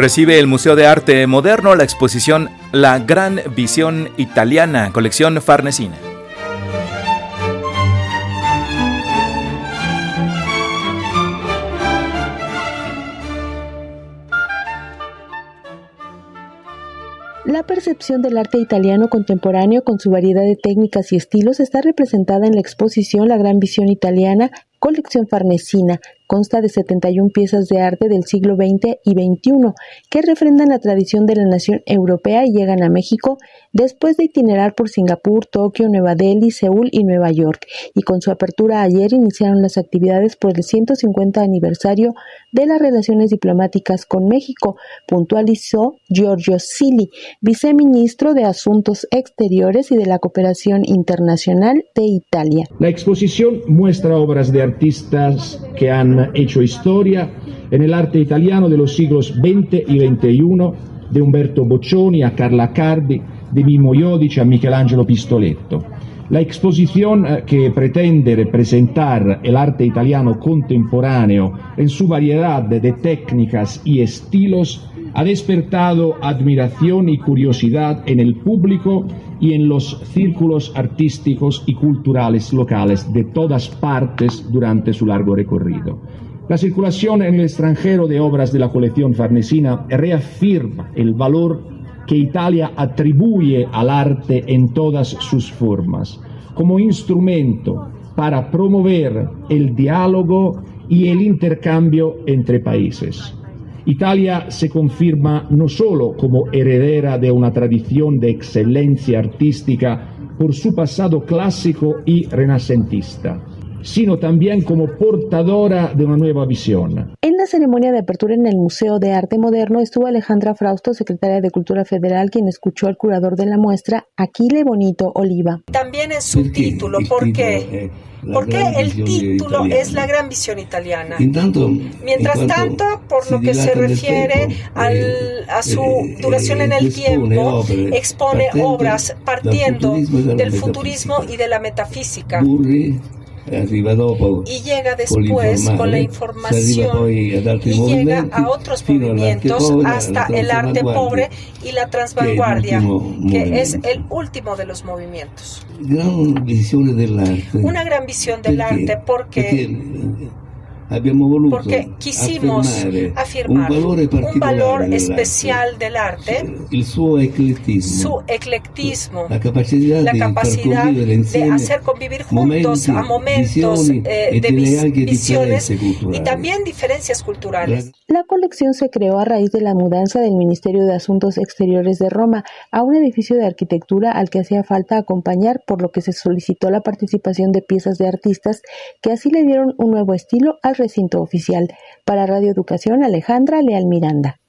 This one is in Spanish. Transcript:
Recibe el Museo de Arte Moderno la exposición La Gran Visión Italiana, colección Farnesina. La percepción del arte italiano contemporáneo con su variedad de técnicas y estilos está representada en la exposición La Gran Visión Italiana, colección Farnesina, consta de 71 piezas de arte del siglo XX y XXI que refrendan la tradición de la nación europea y llegan a México después de itinerar por Singapur, Tokio, Nueva Delhi, Seúl y Nueva York. Y con su apertura ayer iniciaron las actividades por el 150 aniversario de las relaciones diplomáticas con México, puntualizó Giorgio Sili, viceministro de Asuntos Exteriores y de la Cooperación Internacional de Italia. La exposición muestra obras de artistas que han hecho historia en el arte italiano de los siglos XX y XXI, de Umberto Boccioni a Carla Cardi, de Mimo Iodice a Michelangelo Pistoletto. La exposición eh, que pretende representar el arte italiano contemporáneo en su variedad de técnicas y estilos ha despertado admiración y curiosidad en el público y en los círculos artísticos y culturales locales de todas partes durante su largo recorrido. La circulación en el extranjero de obras de la colección farnesina reafirma el valor que Italia atribuye al arte en todas sus formas, como instrumento para promover el diálogo y el intercambio entre países. Italia se confirma no solo como heredera de una tradición de excelencia artística por su pasado clásico y renacentista, sino también como portadora de una nueva visión. En la ceremonia de apertura en el Museo de Arte Moderno estuvo Alejandra Frausto, secretaria de Cultura Federal, quien escuchó al curador de la muestra, Aquile Bonito Oliva. También es su título, ¿por qué? Porque el título es la gran visión italiana. Mientras tanto, por lo que se refiere al, a su duración en el tiempo, expone obras partiendo del futurismo y de la metafísica y llega después con la información y llega a otros movimientos hasta el arte pobre y la transvanguardia, que es el último de los movimientos. Una gran visión del arte porque porque quisimos afirmar un valor especial del arte, su eclectismo, la capacidad de hacer convivir juntos a momentos eh, de visiones y también diferencias culturales. La colección se creó a raíz de la mudanza del Ministerio de Asuntos Exteriores de Roma a un edificio de arquitectura al que hacía falta acompañar, por lo que se solicitó la participación de piezas de artistas que así le dieron un nuevo estilo al recinto oficial. Para Radio Educación, Alejandra Leal Miranda.